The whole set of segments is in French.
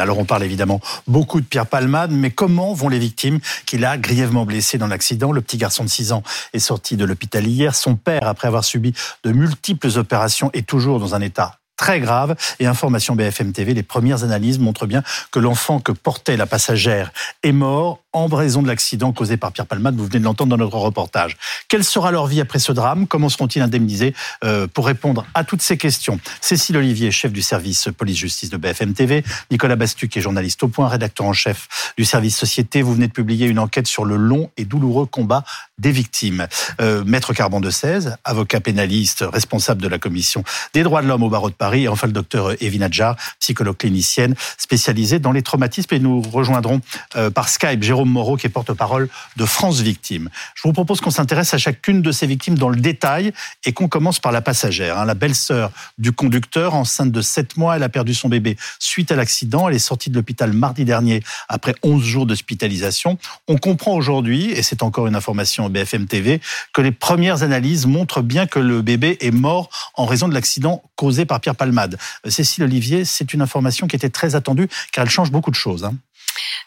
Alors on parle évidemment beaucoup de Pierre Palmade, mais comment vont les victimes qu'il a grièvement blessées dans l'accident? Le petit garçon de 6 ans est sorti de l'hôpital hier. Son père, après avoir subi de multiples opérations, est toujours dans un état très grave. Et information BFM TV, les premières analyses montrent bien que l'enfant que portait la passagère est mort en raison de l'accident causé par Pierre Palmade. Vous venez de l'entendre dans notre reportage. Quelle sera leur vie après ce drame? Comment seront-ils indemnisés? Euh, Pour répondre à toutes ces questions, Cécile Olivier, chef du service police-justice de BFM TV, Nicolas Bastuc, est journaliste au point, rédacteur en chef du service société. Vous venez de publier une enquête sur le long et douloureux combat des victimes. Euh, Maître Carbon de 16, avocat pénaliste, responsable de la commission des droits de l'homme au barreau de Paris, et enfin le docteur Evina Adjar, psychologue clinicienne spécialisée dans les traumatismes. Et nous rejoindrons euh, par Skype Jérôme Moreau, qui est porte-parole de France Victimes. Je vous propose qu'on s'intéresse à chacune de ces victimes dans le détail et qu'on commence par la passagère. Hein. la belle-sœur du conducteur, enceinte de 7 mois, elle a perdu son bébé suite à l'accident. Elle est sortie de l'hôpital mardi dernier après 11 jours d'hospitalisation. On comprend aujourd'hui, et c'est encore une information BFM TV, que les premières analyses montrent bien que le bébé est mort en raison de l'accident causé par Pierre Palmade. Cécile Olivier, c'est une information qui était très attendue car elle change beaucoup de choses. Hein.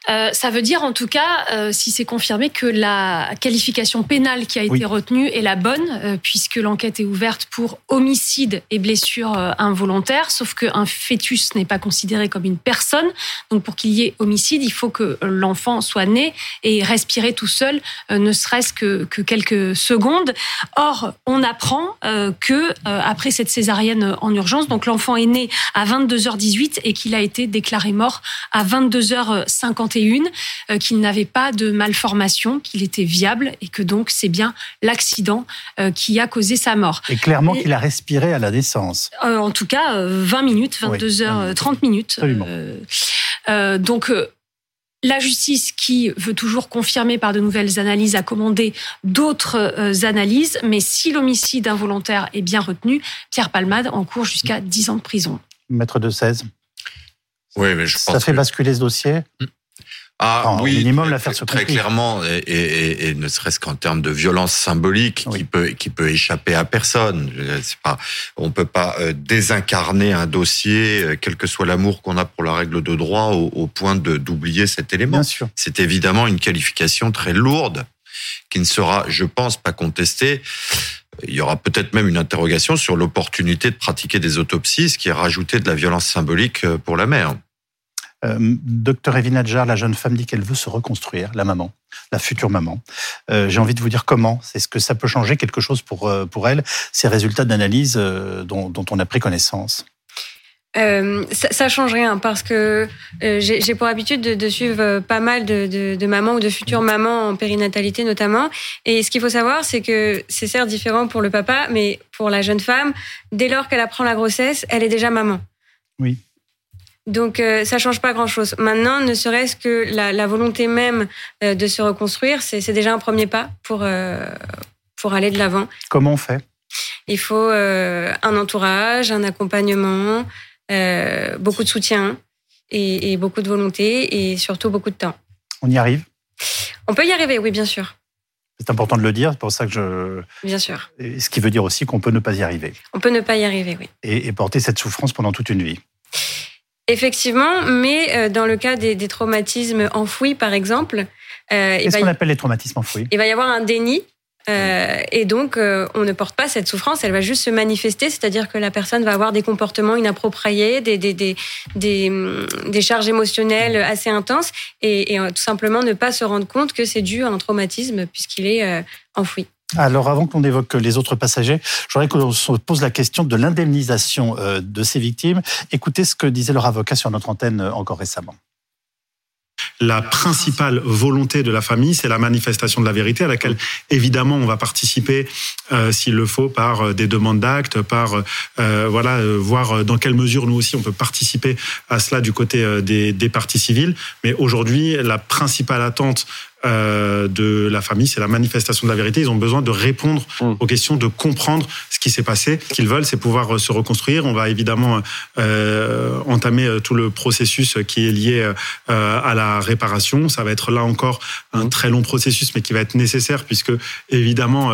Euh, ça veut dire en tout cas, euh, si c'est confirmé, que la qualification pénale qui a été retenue est la bonne, euh, puisque l'enquête est ouverte pour homicide et blessure involontaire, sauf qu'un fœtus n'est pas considéré comme une personne. Donc pour qu'il y ait homicide, il faut que l'enfant soit né et respirer tout seul, ne serait-ce que, que, quelques secondes. Or, on apprend que après cette césarienne en urgence, donc l'enfant est né à 22h18 et qu'il a été déclaré mort à 22h50 une euh, qu'il n'avait pas de malformation, qu'il était viable et que donc c'est bien l'accident euh, qui a causé sa mort. Et clairement qu'il a respiré à la naissance. Euh, en tout cas, 20 minutes, 22 heures, 30 minutes. donc la justice qui veut toujours confirmer par de nouvelles analyses a commandé d'autres analyses, mais si l'homicide involontaire est bien retenu, Pierre Palmade encourt jusqu'à 10 ans de prison. Maître de 16 Oui, mais je pense Ça fait basculer ce dossier mm. Ah oui, minimum l'affaire très clairement, et, et, ne serait-ce qu'en termes de violence symbolique qui peut qui peut échapper à personne. C'est pas, on peut pas euh, désincarner un dossier, euh, quel que soit l'amour qu'on a pour la règle de droit, au, point de d'oublier cet élément. C'est évidemment une qualification très lourde qui ne sera, je pense, pas contestée. Il y aura peut-être même une interrogation sur l'opportunité de pratiquer des autopsies, ce qui est rajouter de la violence symbolique euh, pour la mère. Euh, docteur Evin Adjar, la jeune femme dit qu'elle veut se reconstruire, la maman, la future maman. Euh, j'ai envie de vous dire comment. C'est ce que ça peut changer quelque chose pour, euh, pour elle, ces résultats d'analyse dont, on a pris connaissance? Ça, ça change rien parce que j'ai pour habitude de, suivre pas mal de, de, mamans ou de futures mamans en périnatalité notamment. Et ce qu'il faut savoir, c'est que c'est certes différent pour le papa, mais pour la jeune femme, dès lors qu'elle apprend la grossesse, elle est déjà maman. Oui. Donc euh, ça change pas grand-chose. Maintenant, ne serait-ce que la, volonté même euh, de se reconstruire, c'est déjà un premier pas pour euh, pour aller de l'avant. Comment on fait? Il faut un entourage, un accompagnement, beaucoup de soutien et, et, beaucoup de volonté et surtout beaucoup de temps. On y arrive? On peut y arriver, oui, bien sûr. C'est important de le dire, c'est pour ça que je. Bien sûr. Ce qui veut dire aussi qu'on peut ne pas y arriver. On peut ne pas y arriver, oui. et porter cette souffrance pendant toute une vie. Effectivement, mais euh, dans le cas des, des traumatismes enfouis, par exemple, euh, qu'est-ce qu'on appelle les traumatismes enfouis? Il va y avoir un déni. Euh, et donc, euh, on ne porte pas cette souffrance, elle va juste se manifester, c'est-à-dire que la personne va avoir des comportements inappropriés, des, des, des, des, des charges émotionnelles assez intenses, et, et, tout simplement ne pas se rendre compte que c'est dû à un traumatisme puisqu'il est enfoui. Alors, avant qu'on évoque les autres passagers, je voudrais qu'on se pose la question de l'indemnisation euh, de ces victimes. Écoutez ce que disait leur avocat sur notre antenne euh, encore récemment. La principale volonté de la famille, c'est la manifestation de la vérité à laquelle, évidemment, on va participer, euh, s'il le faut, par des demandes d'actes, par voilà, voir dans quelle mesure nous aussi on peut participer à cela du côté des, des parties civiles. Mais aujourd'hui, la principale attente euh, de la famille, c'est la manifestation de la vérité. Ils ont besoin de répondre mm. aux questions, de comprendre ce qui s'est passé. Ce qu'ils veulent, c'est pouvoir se reconstruire. On va évidemment euh, entamer tout le processus qui est lié à la réparation. Ça va être là encore un mm. très long processus, mais qui va être nécessaire puisque évidemment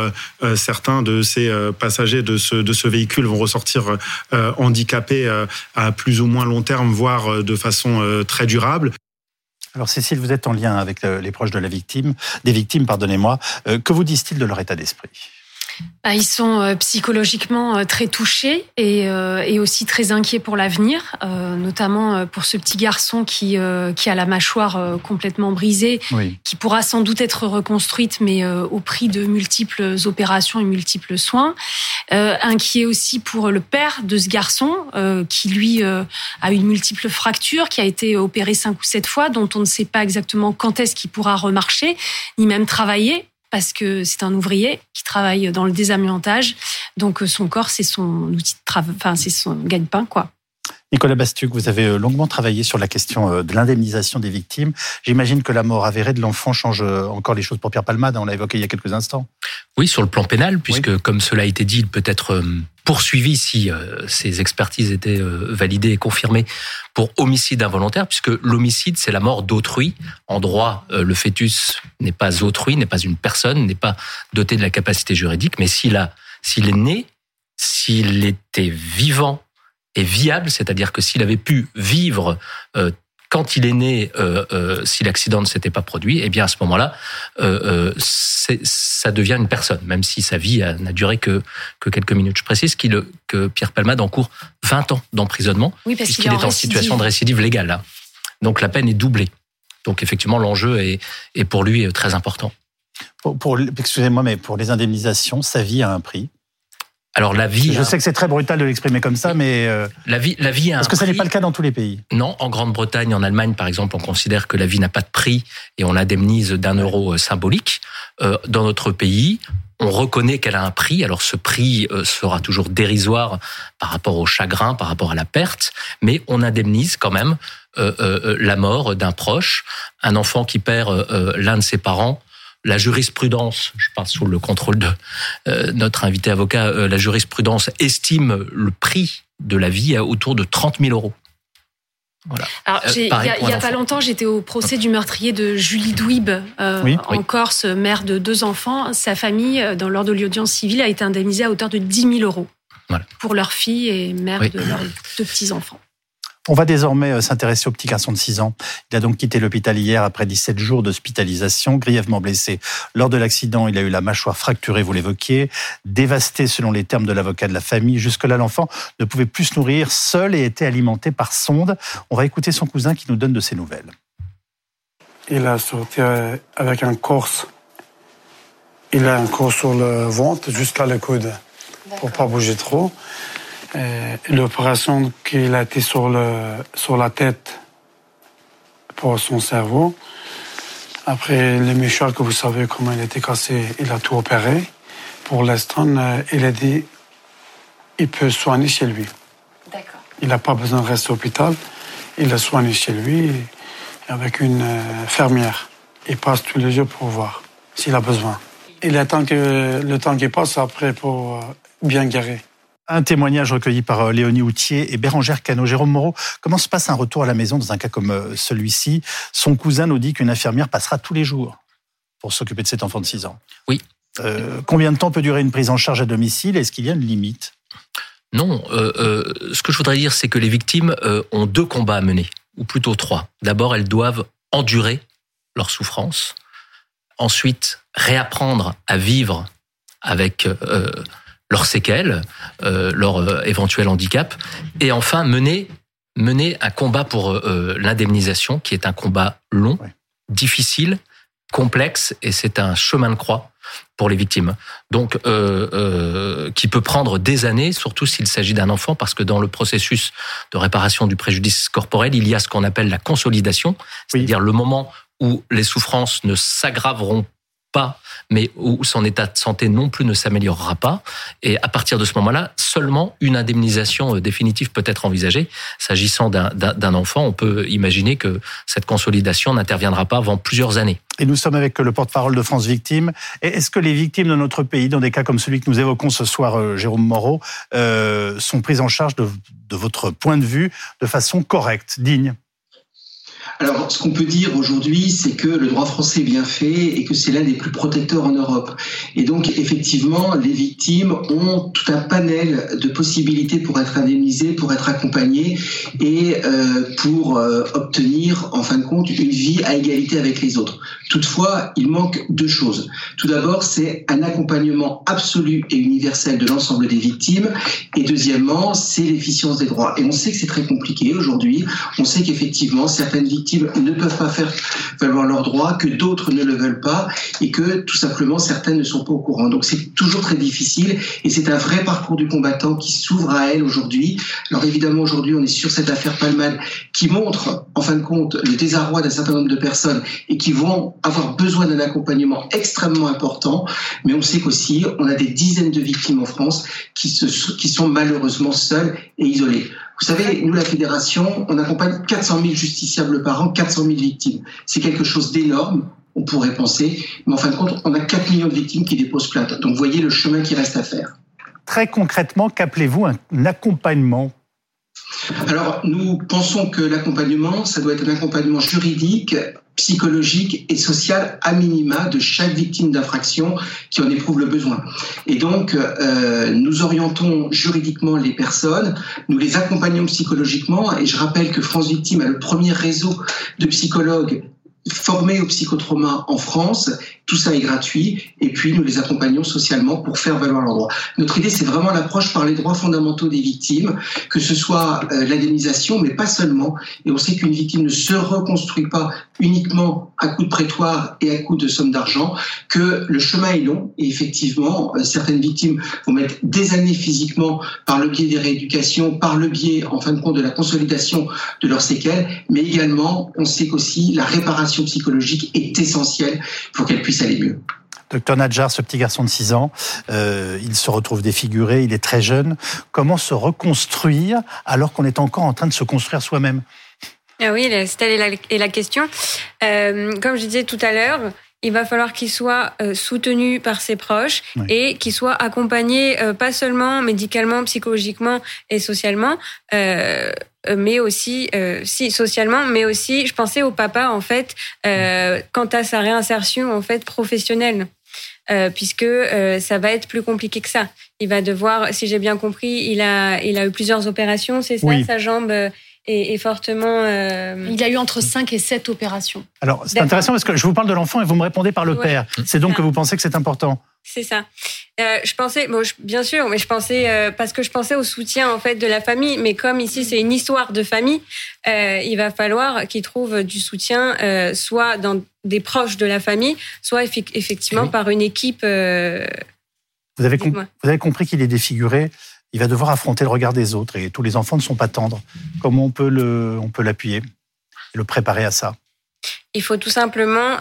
certains de ces passagers de ce, de ce véhicule vont ressortir handicapés à plus ou moins long terme, voire de façon très durable. Alors Cécile, vous êtes en lien avec euh, les proches de la victime, des victimes, pardonnez-moi. Euh, que vous disent-ils de leur état d'esprit? Bah, ils sont euh, psychologiquement euh, très touchés et, euh, et aussi très inquiets pour l'avenir, notamment pour ce petit garçon qui, qui a la mâchoire complètement brisée, qui pourra sans doute être reconstruite, mais au prix de multiples opérations et multiples soins. Inquiet aussi pour le père de ce garçon, qui lui a une multiple fracture, qui a été opéré cinq ou sept fois, dont on ne sait pas exactement quand est-ce qu'il pourra remarcher, ni même travailler parce que c'est un ouvrier qui travaille dans le désamiantage. Donc euh, son corps, c'est son outil de travail, enfin c'est son gagne-pain, quoi. Nicolas Bastuc, vous avez euh, longuement travaillé sur la question euh, de l'indemnisation des victimes. J'imagine que la mort avérée de l'enfant change encore les choses pour Pierre Palmade, on l'a évoqué il y a quelques instants. Oui, sur le plan pénal, puisque comme cela a été dit, il peut être poursuivi si ces expertises étaient validées et confirmées pour homicide involontaire, puisque l'homicide, c'est la mort d'autrui. En droit, le fœtus n'est pas autrui, n'est pas une personne, n'est pas doté de la capacité juridique, mais s'il a, s'il est né, s'il était vivant et viable, c'est-à-dire que s'il avait pu vivre euh, quand il est né, euh, euh, si l'accident ne s'était pas produit, eh bien à ce moment-là, ça devient une personne, même si sa vie n'a duré que, que quelques minutes. Je précise qu'il, que Pierre Palmade encourt 20 ans d'emprisonnement, puisqu'il est, en, situation de récidive légale. Hein. Donc la peine est doublée. Donc effectivement, l'enjeu est, est pour lui très important. pour excusez-moi, mais pour les indemnisations, sa vie a un prix. Alors la vie. Je sais que c'est très brutal de l'exprimer comme ça, mais euh, la vie, la vie. Parce que ça n'est pas le cas dans tous les pays. Non, en Grande-Bretagne, en Allemagne, par exemple, on considère que la vie n'a pas de prix et on indemnise d'un euro euh, symbolique. Euh, dans notre pays, on reconnaît qu'elle a un prix. Alors ce prix sera toujours dérisoire par rapport au chagrin, par rapport à la perte, mais on indemnise quand même la mort d'un proche, un enfant qui perd l'un de ses parents la jurisprudence, je parle sous le contrôle de euh, notre invité avocat, euh, la jurisprudence estime le prix de la vie à autour de 30 000 euros. Voilà. Alors, euh, il n'y a, pas longtemps, j'étais au procès du meurtrier de Julie Douib en Corse, mère de deux enfants. Sa famille, dans lors de l'audience civile, a été indemnisée à hauteur de 10 000 euros pour leur fille et mère de leurs deux petits-enfants. On va désormais euh, s'intéresser au petit garçon de 6 ans. Il a donc quitté l'hôpital hier après 17 jours d'hospitalisation, grièvement blessé. Lors de l'accident, il a eu la mâchoire fracturée, vous l'évoquiez, dévasté selon les termes de l'avocat de la famille. Jusque-là, l'enfant ne pouvait plus se nourrir seul et était alimenté par sonde. On va écouter son cousin qui nous donne de ses nouvelles. Il a sorti euh, avec un corse. Il a un corse sur le ventre jusqu'à le coude pour pas bouger trop. Euh, l'opération qu'il a été sur, le, sur la tête pour son cerveau. Après, le méchant que vous savez comment il a été cassé, il a tout opéré. Pour l'instant, euh, il a dit il peut soigner chez lui. D'accord. Il n'a pas besoin de rester à l'hôpital. Il a soigné chez lui avec une euh, fermière. Il passe tous les jours pour voir s'il a besoin. Il attend que le temps qui passe après pour bien guérir. Un témoignage recueilli par euh, Léonie Houtier et Bérangère Cano. Jérôme Moreau, comment se passe un retour à la maison dans un cas comme euh, celui-ci? Son cousin nous dit qu'une infirmière passera tous les jours pour s'occuper de cet enfant de 6 ans. Oui. Euh, combien de temps peut durer une prise en charge à domicile? Est-ce qu'il y a une limite? Non. ce que je voudrais dire, c'est que les victimes ont deux combats à mener, ou plutôt trois. D'abord, elles doivent endurer leur souffrance. Ensuite, réapprendre à vivre avec leurs séquelles, euh, leur euh, éventuel handicap, et enfin mener mener un combat pour euh, l'indemnisation, qui est un combat long, difficile, complexe, et c'est un chemin de croix pour les victimes. Donc, euh, euh, qui peut prendre des années, surtout s'il s'agit d'un enfant, parce que dans le processus de réparation du préjudice corporel, il y a ce qu'on appelle la consolidation, c'est-à-dire le moment où les souffrances ne s'aggraveront pas, mais où son état de santé non plus ne s'améliorera pas. Et à partir de ce moment-là, seulement une indemnisation euh, définitive peut être envisagée. S'agissant d'un enfant, on peut imaginer que cette consolidation n'interviendra pas avant plusieurs années. Et nous sommes avec le porte-parole de France Victimes. Est-ce que les victimes de notre pays, dans des cas comme celui que nous évoquons ce soir, euh, Jérôme Moreau, euh, sont prises en charge de, de votre point de vue de façon correcte, digne? Alors, ce qu'on peut dire aujourd'hui, c'est que le droit français est bien fait et que c'est l'un des plus protecteurs en Europe. Et donc, effectivement, les victimes ont tout un panel de possibilités pour être indemnisées, pour être accompagnées et euh, pour euh, obtenir, en fin de compte, une vie à égalité avec les autres. Toutefois, il manque deux choses. Tout d'abord, c'est un accompagnement absolu et universel de l'ensemble des victimes. Et deuxièmement, c'est l'efficience des droits. Et on sait que c'est très compliqué aujourd'hui. On sait qu'effectivement, certaines victimes ne peuvent pas faire valoir leurs droits, que d'autres ne le veulent pas et que tout simplement certaines ne sont pas au courant. Donc c'est toujours très difficile et c'est un vrai parcours du combattant qui s'ouvre à elle aujourd'hui. Alors évidemment aujourd'hui on est sur cette affaire Palmade qui montre en fin de compte le désarroi d'un certain nombre de personnes et qui vont avoir besoin d'un accompagnement extrêmement important. Mais on sait qu'aussi on a des dizaines de victimes en France qui, se, qui sont malheureusement seules et isolées. Vous savez, nous, la fédération, on accompagne 400 000 justiciables par an, 400 000 victimes. C'est quelque chose d'énorme, on pourrait penser, mais en fin de compte, on a 4 millions de victimes qui déposent plainte. Donc, voyez le chemin qui reste à faire. Très concrètement, qu'appelez-vous un accompagnement alors, nous pensons que l'accompagnement, ça doit être un accompagnement juridique, psychologique et social à minima de chaque victime d'infraction qui en éprouve le besoin. Et donc, euh, nous orientons juridiquement les personnes, nous les accompagnons psychologiquement, et je rappelle que France Victime a le premier réseau de psychologues formés au psychotrauma en France. Tout ça est gratuit. Et puis, nous les accompagnons socialement pour faire valoir leurs droits. Notre idée, c'est vraiment l'approche par les droits fondamentaux des victimes, que ce soit euh, l'indemnisation, mais pas seulement. Et on sait qu'une victime ne se reconstruit pas uniquement à coup de prétoire et à coup de somme d'argent, que le chemin est long. Et effectivement, euh, certaines victimes vont mettre des années physiquement par le biais des rééducations, par le biais, en fin de compte, de la consolidation de leurs séquelles. Mais également, on sait qu'aussi la réparation psychologique est essentielle pour qu'elle puisse aller mieux. Docteur Nadjar, ce petit garçon de 6 ans, euh, il se retrouve défiguré, il est très jeune. Comment se reconstruire alors qu'on est encore en train de se construire soi-même? Ah Oui, c'était la, la question. Euh, comme je disais tout à l'heure, il va falloir qu'il soit euh, soutenu par ses proches et qu'il soit accompagné pas seulement médicalement, psychologiquement et socialement, euh, mais aussi euh, si socialement, mais aussi je pensais au papa en fait euh, quant à sa réinsertion en fait professionnelle. Euh, puisque euh, ça va être plus compliqué que ça. Il va devoir, si j'ai bien compris, il a, il a eu plusieurs opérations, c'est ça, sa jambe est, fortement. Il a eu entre 5 et 7 opérations. Alors, c'est intéressant parce que je vous parle de l'enfant et vous me répondez par le père. C'est donc que vous pensez que c'est important c'est ça. Euh, je pensais, bon, bien sûr, mais je pensais euh, parce que je pensais au soutien en fait de la famille. Mais comme ici c'est une histoire de famille, euh, il va falloir qu'ils trouvent du soutien, soit dans des proches de la famille, soit effectivement par une équipe. Vous avez, vous avez compris qu'il est défiguré. Il va devoir affronter le regard des autres et tous les enfants ne sont pas tendres. Comment on peut le, on peut l'appuyer, et le préparer à ça? Il faut tout simplement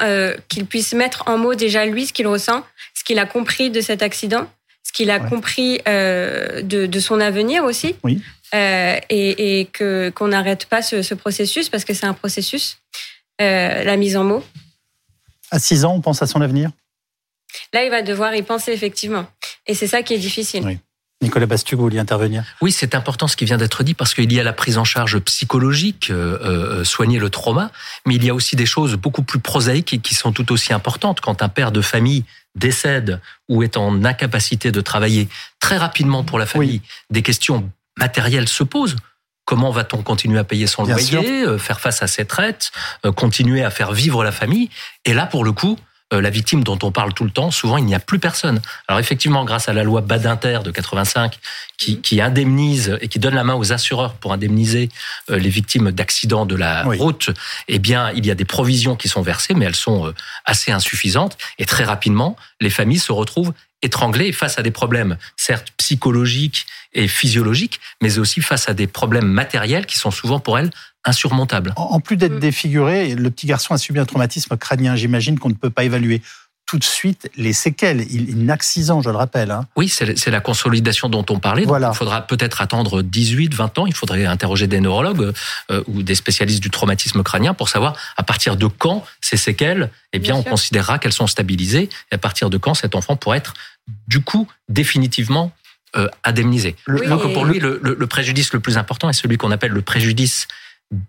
qu'il puisse mettre en mots déjà lui ce qu'il ressent, ce qu'il a compris de cet accident, ce qu'il a compris euh, de, de, son avenir aussi. Oui. Euh, et, et que qu'on n'arrête pas ce, ce, processus parce que c'est un processus, euh, la mise en mots. À 6 ans, on pense à son avenir? Là, il va devoir y penser effectivement. Et c'est ça qui est difficile. Oui. Nicolas Bastu, vous vouliez intervenir? Oui, c'est important ce qui vient d'être dit parce qu'il y a la prise en charge psychologique, euh, euh, soigner le trauma, mais il y a aussi des choses beaucoup plus prosaïques et qui sont tout aussi importantes. Quand un père de famille décède ou est en incapacité de travailler très rapidement pour la famille, des questions matérielles se posent. Comment va-t-on continuer à payer son loyer, euh, faire face à ses traites, continuer à faire vivre la famille? Et là, pour le coup, euh, la victime dont on parle tout le temps, souvent il n'y a plus personne. Alors effectivement, grâce à la loi Badinter de 85, qui, qui indemnise et qui donne la main aux assureurs pour indemniser euh, les victimes d'accidents de la route, eh bien il y a des provisions qui sont versées, mais elles sont euh, assez insuffisantes. Et très rapidement, les familles se retrouvent étranglées face à des problèmes, certes psychologiques et physiologiques, mais aussi face à des problèmes matériels qui sont souvent pour elles insurmontable. En plus d'être mm. défiguré, le petit garçon a subi un traumatisme crânien, j'imagine qu'on ne peut pas évaluer. tout de suite les séquelles. Il, n'a que 6 ans, je le rappelle. Hein. Oui, c'est la consolidation dont on parlait. il faudra peut-être attendre 18, 20 ans. Il faudrait interroger des neurologues euh, ou des spécialistes du traumatisme crânien pour savoir à partir de quand ces séquelles, eh bien, on considérera qu'elles sont stabilisées et à partir de quand cet enfant pourrait être, du coup, définitivement euh, indemnisé. Donc pour lui, le, le, préjudice le plus important est celui qu'on appelle le préjudice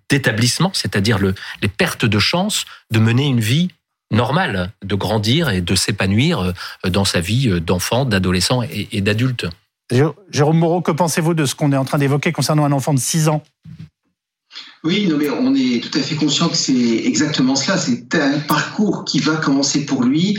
d'établissement, c'est-à-dire le, les pertes de chance de mener une vie normale, de grandir et de s'épanouir euh, dans sa vie euh, d'enfant, d'adolescent et, d'adulte. Jérôme Moreau, que pensez-vous de ce qu'on est en train d'évoquer concernant un enfant de 6 ans? Oui, non, mais on est tout à fait conscient que c'est exactement cela. C'est un parcours qui va commencer pour lui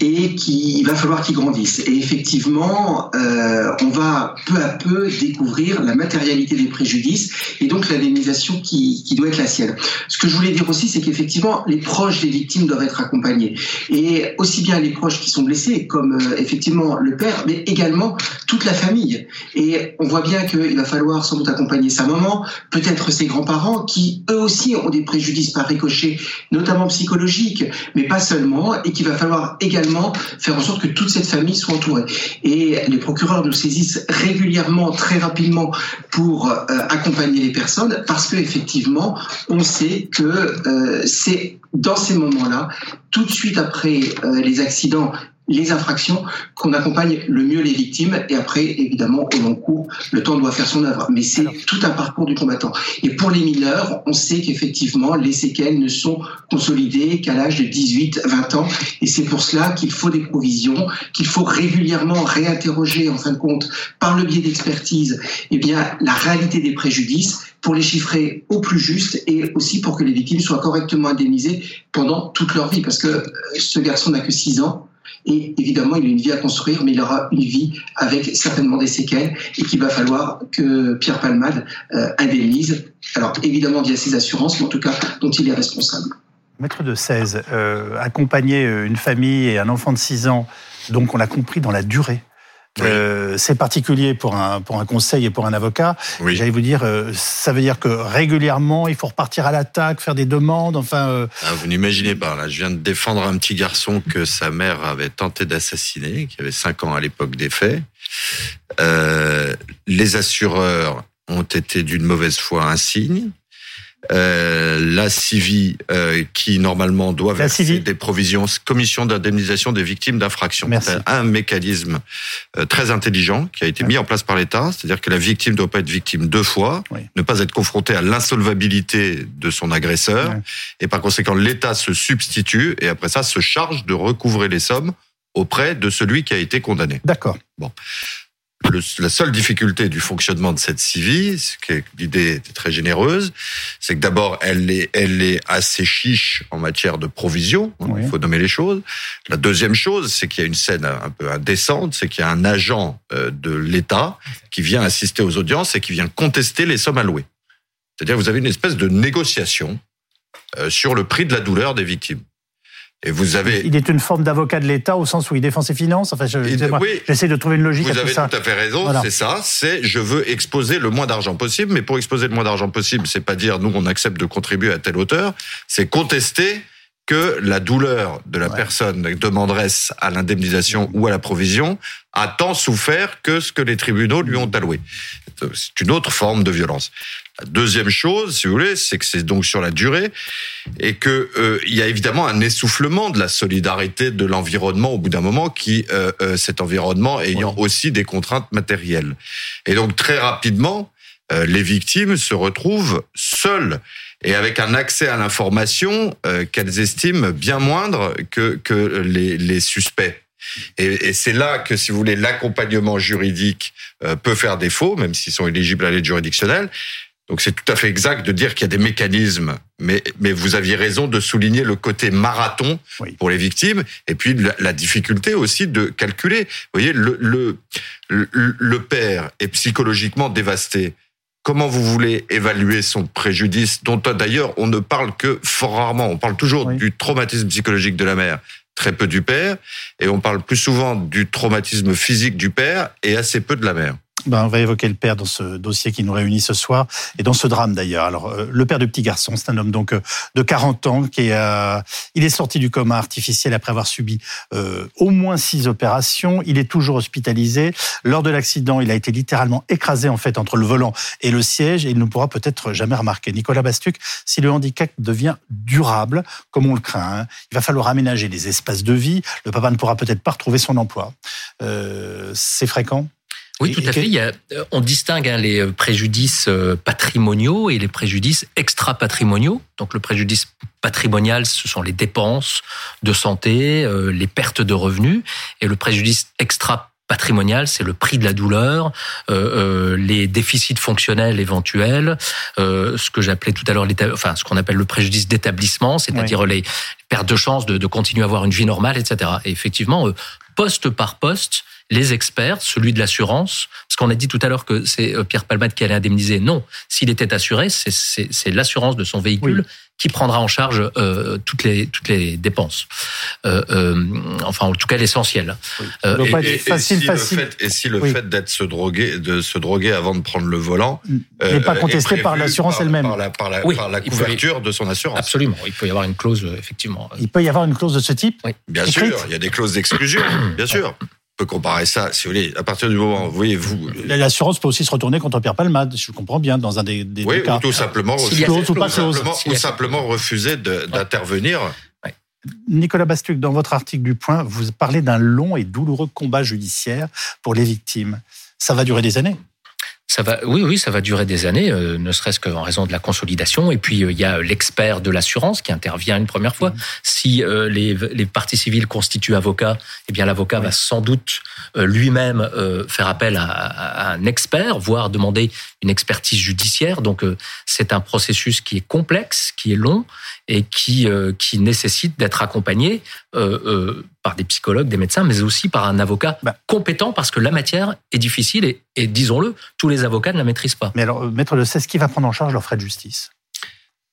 et qu'il va falloir qu'il grandisse. Et effectivement, euh, on va peu à peu découvrir la matérialité des préjudices et donc l'indemnisation qui, qui doit être la sienne. Ce que je voulais dire aussi, c'est qu'effectivement, les proches des victimes doivent être accompagnés. Et aussi bien les proches qui sont blessés, comme euh, effectivement le père, mais également toute la famille. Et on voit bien qu'il va falloir sans doute accompagner sa maman, peut-être ses grands-parents, qui eux aussi ont des préjudices par ricochet, notamment psychologiques, mais pas seulement, et qu'il va falloir également faire en sorte que toute cette famille soit entourée. Et les procureurs nous saisissent régulièrement, très rapidement, pour euh, accompagner les personnes, parce que effectivement, on sait que euh, c'est dans ces moments-là, tout de suite après euh, les accidents les infractions, qu'on accompagne le mieux les victimes et après, évidemment, au long cours, le temps doit faire son œuvre. Mais c'est tout un parcours du combattant. Et pour les mineurs, on sait qu'effectivement, les séquelles ne sont consolidées qu'à l'âge de 18, 20 ans. Et c'est pour cela qu'il faut des provisions, qu'il faut régulièrement réinterroger, en fin de compte, par le biais d'expertise, eh bien, la réalité des préjudices pour les chiffrer au plus juste et aussi pour que les victimes soient correctement indemnisées pendant toute leur vie. Parce que euh, ce garçon n'a que 6 ans et évidemment, il a une vie à construire, mais il aura une vie avec certainement des séquelles et qu'il va falloir que Pierre Palmade euh, indemnise. Alors évidemment via ses assurances, mais en tout cas dont il est responsable. Maître de 16, euh, accompagner une famille et un enfant de 6 ans, donc on l'a compris dans la durée euh, c'est particulier pour un, pour un conseil et pour un avocat. J'allais vous dire, euh, ça veut dire que régulièrement, il faut repartir à l'attaque, faire des demandes, enfin... Euh... Ah, vous n'imaginez pas, là, je viens de défendre un petit garçon que sa mère avait tenté d'assassiner, qui avait 5 ans à l'époque des faits. Euh, les assureurs ont été d'une mauvaise foi un signe. Euh, la CIVI, euh, qui normalement doit verser des provisions, commission d'indemnisation des victimes d'infractions. Un mécanisme euh, très intelligent qui a été mis en place par l'État, c'est-à-dire que la victime ne doit pas être victime deux fois, ne pas être confrontée à l'insolvabilité de son agresseur, et par conséquent l'État se substitue et après ça se charge de recouvrer les sommes auprès de celui qui a été condamné. D'accord. Bon la seule difficulté du fonctionnement de cette CIVI, l'idée était très généreuse, c'est que d'abord elle est, elle est assez chiche en matière de provision, hein, il faut nommer les choses. La deuxième chose, c'est qu'il y a une scène un peu indécente, c'est qu'il y a un agent euh, de l'État qui vient assister aux audiences et qui vient contester les sommes allouées. C'est-à-dire vous avez une espèce de négociation euh, sur le prix de la douleur des victimes. Et vous avez. Il est une forme d'avocat de l'État au sens où il défend ses finances. Enfin, j'essaie de trouver une logique. Vous avez tout, à fait raison. C'est ça. C'est je veux exposer le moins d'argent possible, mais pour exposer le moins d'argent possible, c'est pas dire nous on accepte de contribuer à telle hauteur, c'est contester que la douleur de la personne demanderesse à l'indemnisation ou à la provision a tant souffert que ce que les tribunaux lui ont alloué. C'est une autre forme de violence. Deuxième chose, si vous voulez, c'est que c'est donc sur la durée et que euh, il y a évidemment un essoufflement de la solidarité de l'environnement au bout d'un moment, qui euh, euh, cet environnement ayant aussi des contraintes matérielles. Et donc très rapidement, les victimes se retrouvent seules et avec un accès à l'information qu'elles estiment bien moindre que que les, les suspects. Et, et c'est là que, si vous voulez, l'accompagnement juridique peut faire défaut, même s'ils sont éligibles à l'aide juridictionnelle. Donc c'est tout à fait exact de dire qu'il y a des mécanismes, mais, mais vous aviez raison de souligner le côté marathon pour les victimes, et puis la, difficulté aussi de calculer. Vous voyez, le, le, le, père est psychologiquement dévasté. Comment vous voulez évaluer son préjudice, dont d'ailleurs on ne parle que fort rarement. On parle toujours du traumatisme psychologique de la mère, très peu du père, et on parle plus souvent du traumatisme physique du père et assez peu de la mère. Ben, on va évoquer le père dans ce dossier qui nous réunit ce soir et dans ce drame d'ailleurs. Alors, euh, le père du petit garçon, c'est un homme donc euh, de 40 ans qui est, euh, il est sorti du coma artificiel après avoir subi au moins six opérations. Il est toujours hospitalisé. Lors de l'accident, il a été littéralement écrasé en fait entre le volant et le siège et il ne pourra peut-être jamais remarquer. Nicolas Bastuc, si le handicap devient durable, comme on le craint, hein, il va falloir aménager les espaces de vie. Le papa ne pourra peut-être pas retrouver son emploi. c'est fréquent? Oui, tout à fait. Il y a, euh, on distingue hein, les euh, préjudices euh, patrimoniaux et les préjudices extra-patrimoniaux. Donc le préjudice patrimonial, ce sont les dépenses de santé, les pertes de revenus, et le préjudice extra patrimonial, c'est le prix de la douleur, les déficits fonctionnels éventuels, ce que j'appelais tout à l'heure, enfin ce qu'on appelle le préjudice d'établissement, c'est-à-dire les pertes de chance de, de, continuer à avoir une vie normale, etc. Et effectivement, poste par poste, les experts, celui de l'assurance, parce qu'on a dit tout à l'heure que c'est euh, Pierre Palmade qui allait indemniser. Non, s'il était assuré, c'est l'assurance de son véhicule qui prendra en charge euh, toutes les toutes les dépenses. Euh, euh, enfin, en tout cas, l'essentiel. Oui. et, facile, si facile. Le fait, et si le fait d'être se droguer, de se droguer avant de prendre le volant, n'est pas contesté par l'assurance elle-même, par la, par la, par la couverture de son assurance. Absolument, il peut y avoir une clause effectivement. Il peut y avoir une clause de ce type. Oui. Bien sûr, il y a des clauses d'exclusion, bien sûr peut comparer ça, si vous voulez, à partir du moment, vous voyez, vous... L'assurance peut aussi se retourner contre Pierre Palmade, je comprends bien, dans un des, des oui, cas. ou tout simplement, refuser, ou, simplement, ou simplement refuser d'intervenir. Nicolas Bastuc, dans votre article du Point, vous parlez d'un long et douloureux combat judiciaire pour les victimes. Ça va durer des années ça va, oui, oui, ça va durer des années, euh, ne serait-ce qu'en raison de la consolidation. Et puis euh, il y a l'expert de l'assurance qui intervient une première fois. Mmh. Si euh, les, les, parties civiles constituent avocat, eh bien l'avocat va sans doute lui-même faire appel à, à, un expert, voire demander une expertise judiciaire. Donc c'est un processus qui est complexe, qui est long et qui qui nécessite d'être accompagné par des psychologues, des médecins, mais aussi par un avocat bah. compétent parce que la matière est difficile et, et disons-le, tous les avocats ne la maîtrisent pas. Mais alors, euh, maître de ce qui va prendre en charge leurs frais de justice?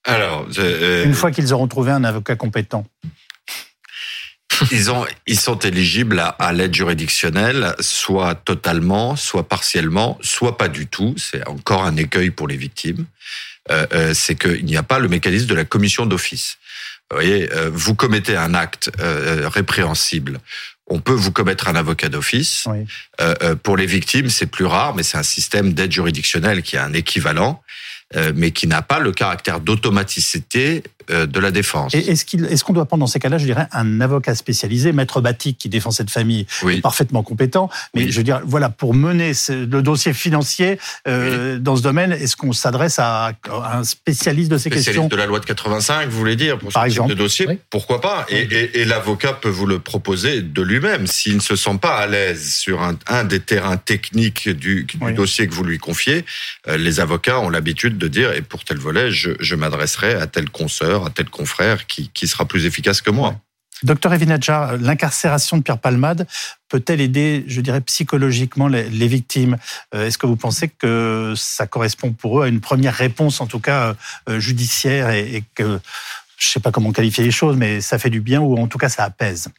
Alors, euh, une fois qu'ils auront trouvé un avocat compétent. Ils, ont, ils sont éligibles à, l'aide juridictionnelle, soit totalement, soit partiellement, soit pas du tout. C'est encore un écueil pour les victimes. Euh, euh c'est qu'il n'y a pas le mécanisme de la commission d'office. Vous voyez, euh, vous commettez un acte euh, répréhensible. On peut vous commettre un avocat d'office. Euh, pour les victimes, c'est plus rare, mais c'est un système d'aide juridictionnelle qui a un équivalent. Euh, mais qui n'a pas le caractère d'automaticité euh, de la défense. Est-ce qu'on est qu'on doit prendre dans ces cas-là, je dirais, un avocat spécialisé, maître Batik, qui défend cette famille, parfaitement compétent, mais je veux dire, voilà, pour mener le dossier financier euh, dans ce domaine, est-ce qu'on s'adresse à un spécialiste de ces spécialiste questions de la loi de 85, vous voulez dire, pour Par ce exemple. type de dossier Pourquoi pas Et, et, et l'avocat peut vous le proposer de lui-même. S'il ne se sent pas à l'aise sur un, un, des terrains techniques du, du dossier que vous lui confiez, les avocats ont l'habitude de dire, et pour tel volet, je, m'adresserai à tel consoeur, à tel confrère qui, sera plus efficace que moi. Docteur Evinadja, l'incarcération de Pierre Palmade peut-elle aider, je dirais, psychologiquement les, victimes? Euh, Est-ce que vous pensez que ça correspond pour eux à une première réponse, en tout cas euh, judiciaire, et que je ne sais pas comment qualifier les choses, mais ça fait du bien ou en tout cas ça apaise?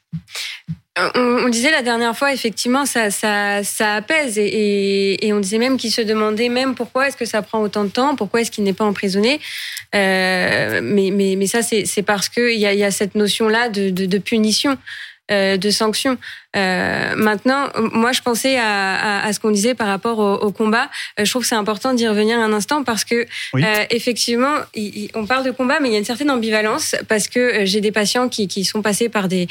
On, disait la dernière fois, effectivement, ça, ça, apaise et, on disait même qu'il se demandait même pourquoi est-ce que ça prend autant de temps, pourquoi est-ce qu'il n'est pas emprisonné. Euh, mais, mais, mais ça, c'est parce qu'il y a, y a cette notion-là de, punition. Euh, de sanctions. Euh, maintenant, moi, je pensais à, à, à ce qu'on disait par rapport au, au combat. Euh, je trouve que c'est important d'y revenir un instant parce que euh, effectivement, on parle de combat, mais il y a une certaine ambivalence parce que euh, j'ai des patients qui, qui, sont passés par des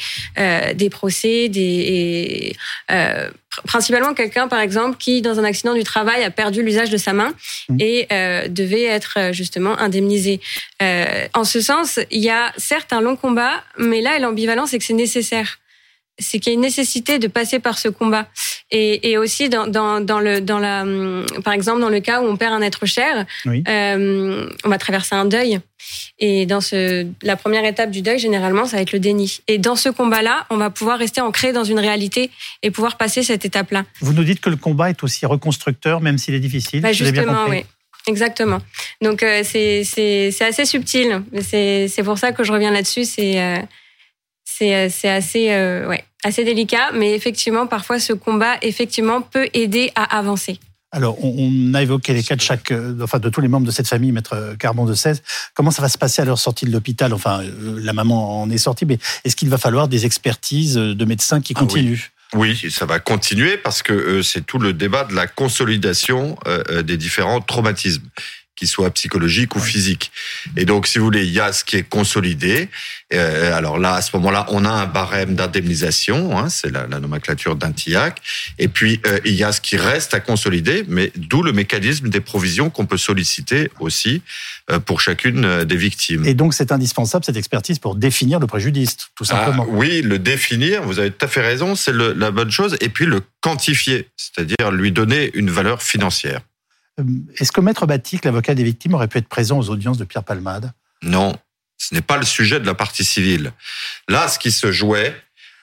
des procès, des principalement quelqu'un, par exemple, qui dans un accident du travail a perdu l'usage de sa main mmh. et devait être justement indemnisé. en ce sens, il y a certes un long combat, mais là, l'ambivalence, c'est que c'est nécessaire c'est qu'il y a une nécessité de passer par ce combat. Et, et aussi dans, dans, dans, le dans la hum, par exemple dans le cas où on perd un être cher, euh, on va traverser un deuil. Et dans ce la première étape du deuil, généralement, ça va être le déni. Et dans ce combat-là, on va pouvoir rester ancré dans une réalité et pouvoir passer cette étape-là. Vous nous dites que le combat est aussi reconstructeur, même s'il est difficile. Bah justement, oui. Exactement. Donc euh, c'est c'est assez subtil. C'est pour ça que je reviens là-dessus. C'est euh, c'est assez euh, ouais assez délicat, mais effectivement, parfois, ce combat, effectivement, peut aider à avancer. Alors, on, a évoqué les cas de chaque, euh, enfin, de tous les membres de cette famille, maître Carbon de 16. Comment ça va se passer à leur sortie de l'hôpital? Enfin, euh, la maman en est sortie, mais est-ce qu'il va falloir des expertises de médecins qui ah continuent? Oui. ça va continuer parce que c'est tout le débat de la consolidation des différents traumatismes qu'il soit psychologique ou physique. Et donc, si vous voulez, il y a ce qui est consolidé. Euh, alors là, à ce moment-là, on a un barème d'indemnisation, hein, c'est la, nomenclature d'un TIAC. Et puis, euh, il y a ce qui reste à consolider, mais d'où le mécanisme des provisions qu'on peut solliciter aussi euh, pour chacune des victimes. Et donc, c'est indispensable, cette expertise, pour définir le préjudice, tout simplement. Ah, oui, le définir, vous avez tout à fait raison, c'est la bonne chose. Et puis, le quantifier, c'est-à-dire lui donner une valeur financière. Euh, est-ce que Maître Batik, l'avocat des victimes, aurait pu être présent aux audiences de Pierre Palmade? Non, ce n'est pas le sujet de la partie civile. Là, ce qui se jouait,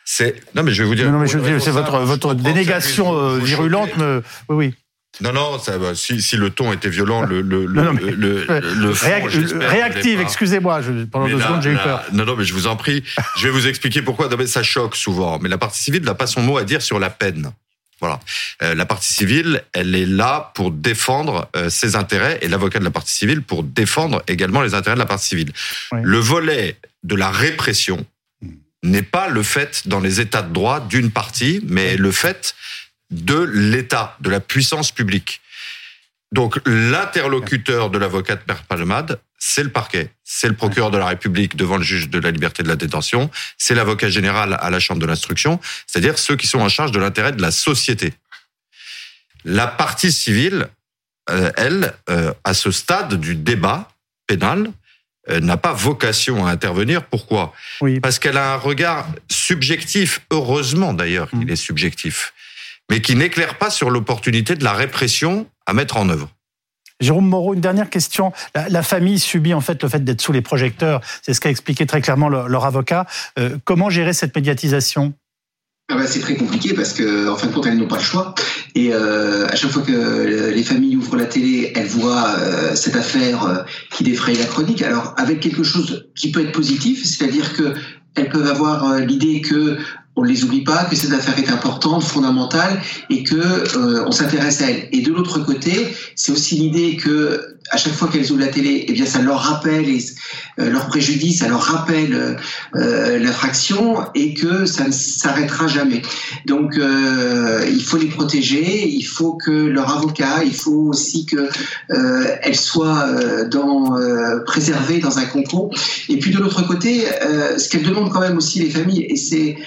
c'est... Non, mais je vais vous dire... Non, mais c'est votre, votre dénégation euh, virulente. Oui, oui. Non, non, ça, si, si, le ton était violent, le, le, le, le, Réactive, excusez-moi, pendant deux secondes, j'ai eu peur. Non, non, mais je vous en prie, je vais vous expliquer pourquoi. Non, mais ça choque souvent. Mais la partie civile n'a pas son mot à dire sur la peine. Voilà. Euh, la partie civile, elle est là pour défendre euh, ses intérêts et l'avocat de la partie civile pour défendre également les intérêts de la partie civile. Le volet de la répression hmm. n'est pas le fait dans les états de droit d'une partie, mais le fait de l'État, de la puissance publique. Donc l'interlocuteur de l'avocat de Père Palmade, c'est le parquet, c'est le procureur de la République devant le juge de la liberté de la détention, c'est l'avocat général à la chambre de l'instruction, c'est-à-dire ceux qui sont en charge de l'intérêt de la société. La partie civile, euh, elle, euh, à ce stade du débat pénal, euh, n'a pas vocation à intervenir. Pourquoi? Parce qu'elle a un regard subjectif, heureusement d'ailleurs qu'il mmh. est subjectif, mais qui n'éclaire pas sur l'opportunité de la répression à mettre en œuvre. Jérôme Moreau, une dernière question. La, famille subit en fait le fait d'être sous les projecteurs. C'est ce qu'a expliqué très clairement leur, avocat. Euh, comment gérer cette médiatisation? Ah bah, c'est très compliqué parce que en fin de compte elles n'ont pas le choix et euh, à chaque fois que les familles ouvrent la télé elles voient euh, cette affaire qui défraye la chronique alors avec quelque chose qui peut être positif c'est-à-dire que elles peuvent avoir l'idée que on ne les oublie pas, que cette affaire est importante, fondamentale, et que euh, on s'intéresse à elle. Et de l'autre côté, c'est aussi l'idée que à chaque fois qu'elles ouvrent la télé, eh bien ça leur rappelle euh, leur préjudice, ça leur rappelle euh, l'infraction et que ça ne s'arrêtera jamais. Donc il faut les protéger, il faut que leur avocat, il faut aussi que elles soient préservées dans un concours. Et puis de l'autre côté, ce qu'elles demandent quand même aussi les familles, et c'est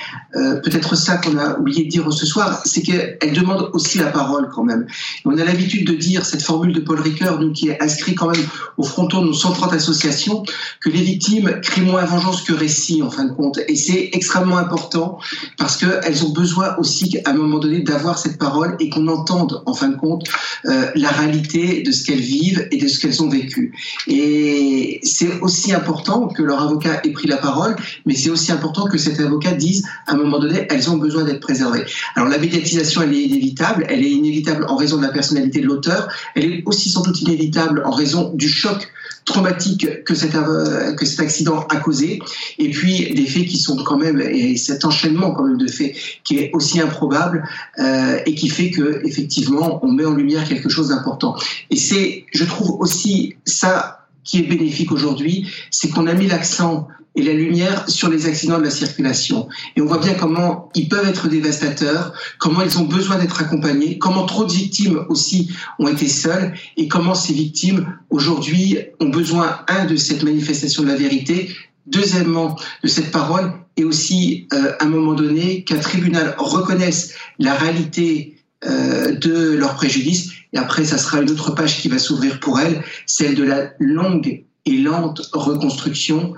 peut-être ça qu'on a oublié de dire ce soir, c'est qu'elles demandent aussi la parole quand même. On a l'habitude de dire cette formule de Paul Ricoeur, nous qui est inscrit quand même au fronton de nos 130 associations que les victimes crient moins vengeance que récit en fin de compte. Et c'est extrêmement important parce qu'elles ont besoin aussi à un moment donné d'avoir cette parole et qu'on entende en fin de compte euh, la réalité de ce qu'elles vivent et de ce qu'elles ont vécu. Et c'est aussi important que leur avocat ait pris la parole, mais c'est aussi important que cet avocat dise à un moment donné, elles ont besoin d'être préservées. Alors la médiatisation, elle est inévitable. Elle est inévitable en raison de la personnalité de l'auteur. Elle est aussi sans doute inévitable en raison du choc traumatique que cet, euh, accident a causé, et puis des faits qui sont quand même, et cet enchaînement quand même de faits qui est aussi improbable, euh, et qui fait que effectivement on met en lumière quelque chose d'important. Et c'est, je trouve aussi ça qui est bénéfique aujourd'hui, c'est qu'on a mis l'accent et la lumière sur les accidents de la circulation. Et on voit bien comment ils peuvent être dévastateurs, comment ils ont besoin d'être accompagnés, comment trop de victimes aussi ont été seules et comment ces victimes aujourd'hui ont besoin, un, de cette manifestation de la vérité, deuxièmement, de cette parole et aussi, euh, à un moment donné, qu'un tribunal reconnaisse la réalité euh, de leur préjudice. Et après, ça sera une autre page qui va s'ouvrir pour elles, celle de la longue et lente reconstruction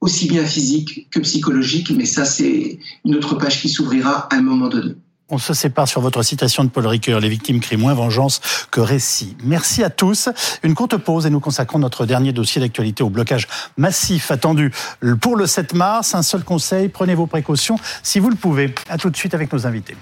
aussi bien physique que psychologique, mais ça c'est une autre page qui s'ouvrira à un moment donné. On se sépare sur votre citation de Paul Ricoeur, les victimes crient moins vengeance que récit. Merci à tous. Une courte pause et nous consacrons notre dernier dossier d'actualité au blocage massif attendu pour le 7 mars. Un seul conseil, prenez vos précautions si vous le pouvez. À tout de suite avec nos invités.